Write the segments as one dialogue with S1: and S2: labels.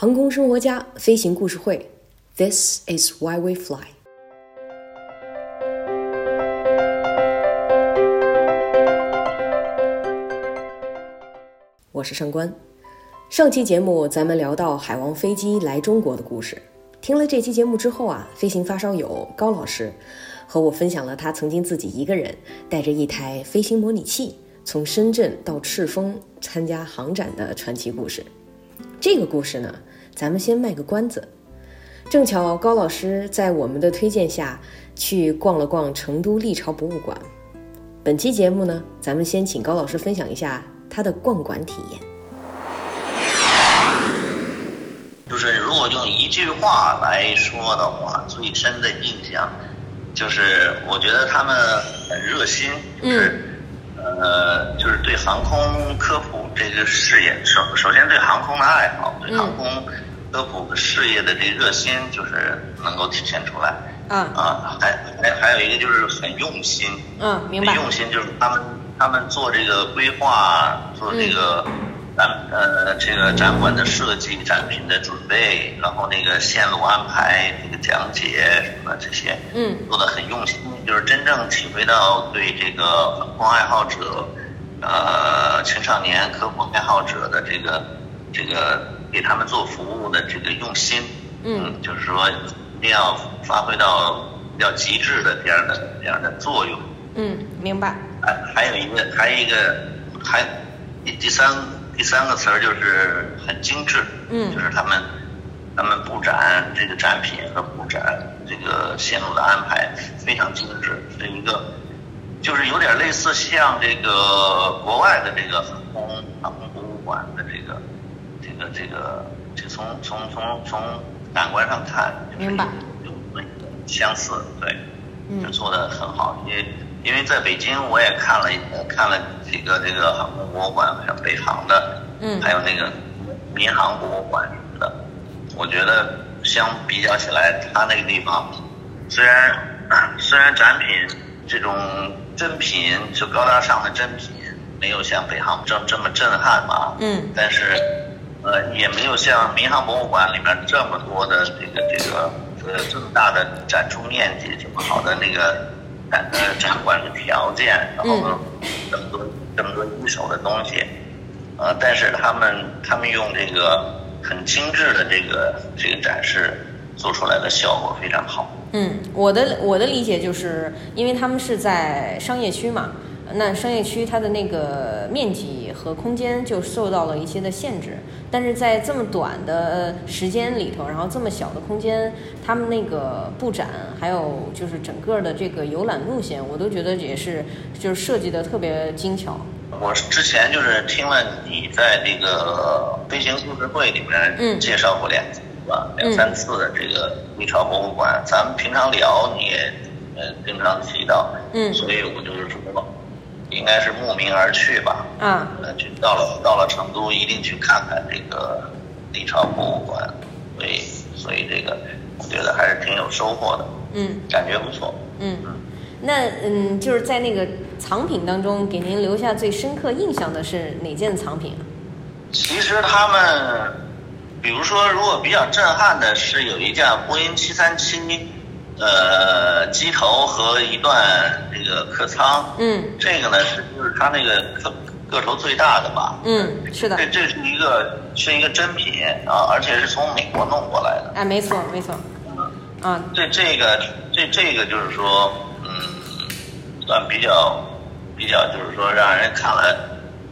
S1: 航空生活家飞行故事会，This is why we fly。我是上官。上期节目咱们聊到海王飞机来中国的故事。听了这期节目之后啊，飞行发烧友高老师和我分享了他曾经自己一个人带着一台飞行模拟器，从深圳到赤峰参加航展的传奇故事。这个故事呢，咱们先卖个关子。正巧高老师在我们的推荐下去逛了逛成都历朝博物馆。本期节目呢，咱们先请高老师分享一下他的逛馆体验。
S2: 就是如果用一句话来说的话，最深的印象就是，我觉得他们很热心，就是、呃，就是对航空科普这个事业，首首先对航空的爱好，对航空科普的事业的这个热心，就是能够体现出来。
S1: 嗯
S2: 啊，还还还有一个就是很用心，
S1: 嗯，明白。
S2: 用心就是他们他们做这个规划，做这个展、呃这个展馆的设计、展品的准备，然后那个线路安排、那个讲解什么这些，
S1: 嗯。
S2: 做的很用心，就是真正体会到对这个航空爱好者，呃青少年科普爱好者的这个这个给他们做服务的这个用心，
S1: 嗯
S2: 就是说一定要发挥到比较极致的这样的这样的作用。
S1: 嗯，明白。
S2: 还还有一个，还有一个，还第第三第三个词儿就是很精致，
S1: 嗯
S2: 就是他们他们布展这个展品和布展这个线路的安排非常精致，是一个就是有点类似像这个国外的这个航空航空博物馆的这个这个这个这从从从从感官上看，就是
S1: 明白
S2: 有有相似，对。
S1: 嗯
S2: 就做的很好，因为因为在北京我也看了呃看了几个这个航空博物馆，像北航的，
S1: 嗯
S2: 还有那个民航博物馆我觉得相比较起来，它那个地方虽然虽然展品这种真品就高大上的真品没有像北航这这么震撼吧，
S1: 嗯。
S2: 但是呃也没有像民航博物馆里面这么多的这个这个呃这么大的展出面积，这么好的那个展呃展馆的条件，然后呢这么多这么多一手的东西，呃，但是他们他们用这个很精致的这个这个展示做出来的效果非常好。
S1: 嗯，我的我的理解就是，因为他们是在商业区嘛，那商业区它的那个面积和空间就受到了一些的限制，但是在这么短的时间里头，然后这么小的空间，他们那个布展，还有就是整个的这个游览路线，我都觉得也是就是设计的特别精巧。
S2: 我之前就是听了你在那个飞行故事会里面
S1: 嗯
S2: 介绍过两次吧，两三次的这个历朝博物馆，咱们平常聊你也呃经常提到，
S1: 嗯
S2: 所以我就是说，应该是慕名而去吧，
S1: 嗯，
S2: 呃，去到了到了成都一定去看看这个历朝博物馆，所以所以这个我觉得还是挺有收获的，
S1: 嗯
S2: 感觉不错。
S1: 嗯，那嗯，就是在那个藏品当中，给您留下最深刻印象的是哪件藏品啊？
S2: 其实他们，比如说，如果比较震撼的是有一架波音七三七，呃，机头和一段这个客舱，
S1: 嗯。
S2: 这个呢是就是它那个个个头最大的吧，
S1: 嗯，是的。
S2: 这，这是一个是一个真品啊，而且是从美国弄过来的，
S1: 哎，没错没错，嗯。啊，
S2: 这这个这这个就是说，嗯，算比较比较就是说让人看了，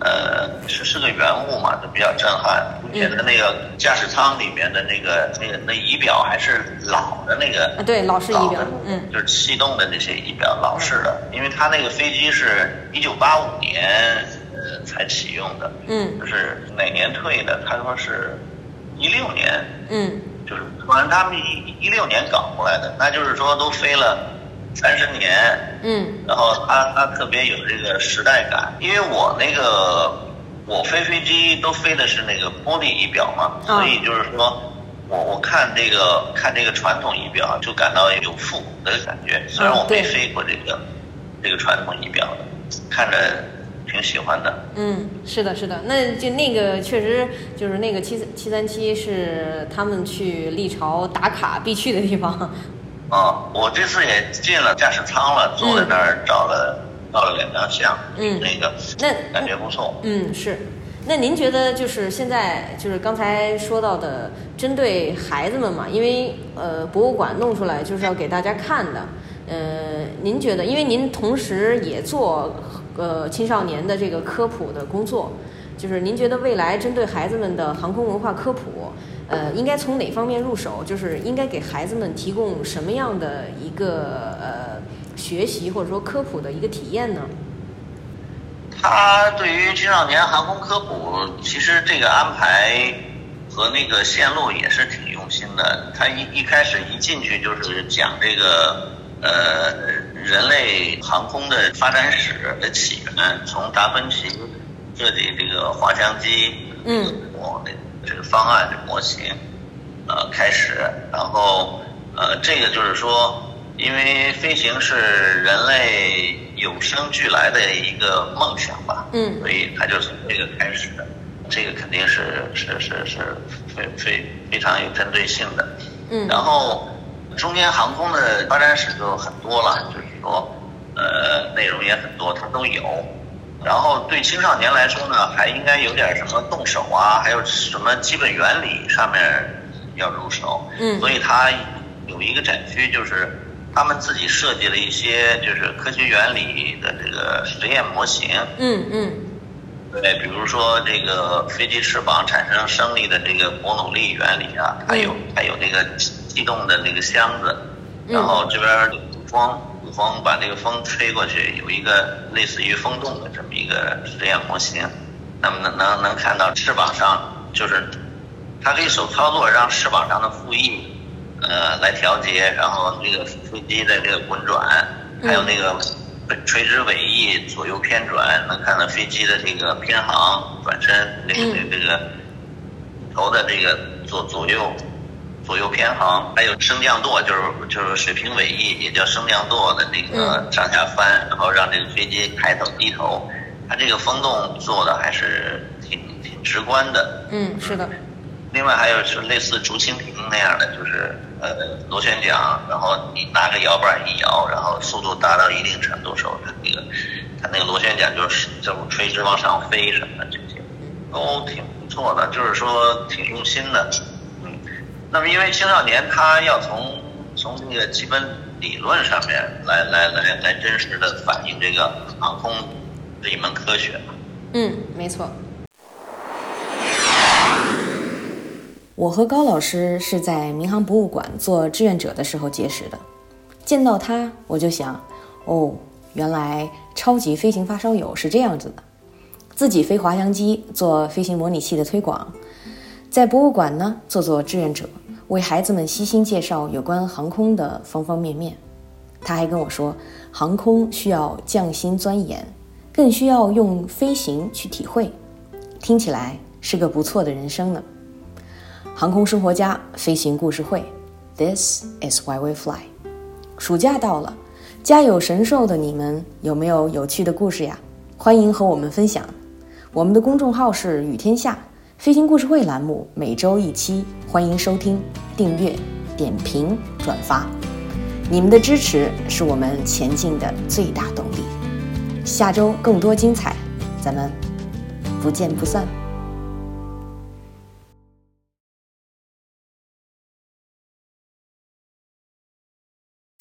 S2: 呃，是是个原物嘛，就比较震撼。而且它那个驾驶舱里面的那个那个那仪表还是老的那个
S1: 啊，对，老式仪表嗯。
S2: 就是气动的那些仪表，老式的，因为它那个飞机是一九八五年呃才启用的，
S1: 嗯。
S2: 就是哪年退的？他说是一六年
S1: 嗯。
S2: 就是反正他们一一六年搞过来的，那就是说都飞了三十年，
S1: 嗯。
S2: 然后它它特别有这个时代感。因为我那个我飞飞机都飞的是那个玻璃仪表嘛，
S1: 啊
S2: 所以就是说我我看这个看这个传统仪表就感到有复古的感觉。虽然我没飞过这个这个传统仪表的，看着挺喜欢的。
S1: 嗯，是的，是的，那就那个确实就是那个七七三七是他们去历朝打卡必去的地方。
S2: 哦，我这次也进了驾驶舱了，坐在那儿找了照了两张相。
S1: 嗯，
S2: 那个
S1: 那
S2: 感觉不错。
S1: 嗯，是。那您觉得就是现在就是刚才说到的，针对孩子们嘛，因为呃博物馆弄出来就是要给大家看的。呃，您觉得，因为您同时也做呃青少年的这个科普的工作，就是您觉得未来针对孩子们的航空文化科普，呃，应该从哪方面入手？就是应该给孩子们提供什么样的一个呃学习或者说科普的一个体验呢？
S2: 他对于青少年航空科普，其实这个安排和那个线路也是挺用心的。他一一开始一进去就是讲这个呃人类航空的发展史的起源，从达芬奇设计这个滑翔机，
S1: 嗯，
S2: 这个方案的模型，呃开始，然后呃这个就是说，因为飞行是人类。有生俱来的一个梦想吧，
S1: 嗯，
S2: 所以他就从这个开始的，这个肯定是是是是非非非常有针对性的，
S1: 嗯，
S2: 然后中间航空的发展史就很多了，就是说呃内容也很多，它都有，然后对青少年来说呢，还应该有点什么动手啊，还有什么基本原理上面要入手，
S1: 嗯，
S2: 所以它有一个展区就是。他们自己设计了一些就是科学原理的这个实验模型。
S1: 嗯嗯。
S2: 对，比如说这个飞机翅膀产生升力的这个伯努利原理啊，还有还有那个机动的那个箱子，然后这边有风，有风把这个风吹过去，有一个类似于风洞的这么一个实验模型。那么能能能看到翅膀上，就是它可以手操作让翅膀上的副翼。呃，来调节，然后这个飞机的这个滚转，还有那个垂直尾翼左右偏转，能看到飞机的这个偏航、转身，这个这个头的这个左左右左右偏航，还有升降舵，就是就是水平尾翼，也叫升降舵的那个上下翻，然后让这个飞机抬头低头，它这个风洞做的还是挺挺直观的。
S1: 嗯，是的。
S2: 另外还有是类似竹蜻蜓那样的，就是呃螺旋桨，然后你拿个摇板一摇，然后速度达到一定程度时候，它那个它那个螺旋桨就是就垂直往上飞什么的这些，都挺不错的，就是说挺用心的。嗯，那么因为青少年他要从从那个基本理论上面来来来来真实的反映这个航空这一门科学。
S1: 嗯，没错。我和高老师是在民航博物馆做志愿者的时候结识的，见到他我就想，哦，原来超级飞行发烧友是这样子的，自己飞滑翔机做飞行模拟器的推广，在博物馆呢做做志愿者，为孩子们悉心介绍有关航空的方方面面。他还跟我说，航空需要匠心钻研，更需要用飞行去体会，听起来是个不错的人生呢。航空生活家飞行故事会，This is why we fly。暑假到了，家有神兽的你们有没有有趣的故事呀？欢迎和我们分享。我们的公众号是雨天下飞行故事会栏目，每周一期，欢迎收听、订阅、点评、转发。你们的支持是我们前进的最大动力。下周更多精彩，咱们不见不散。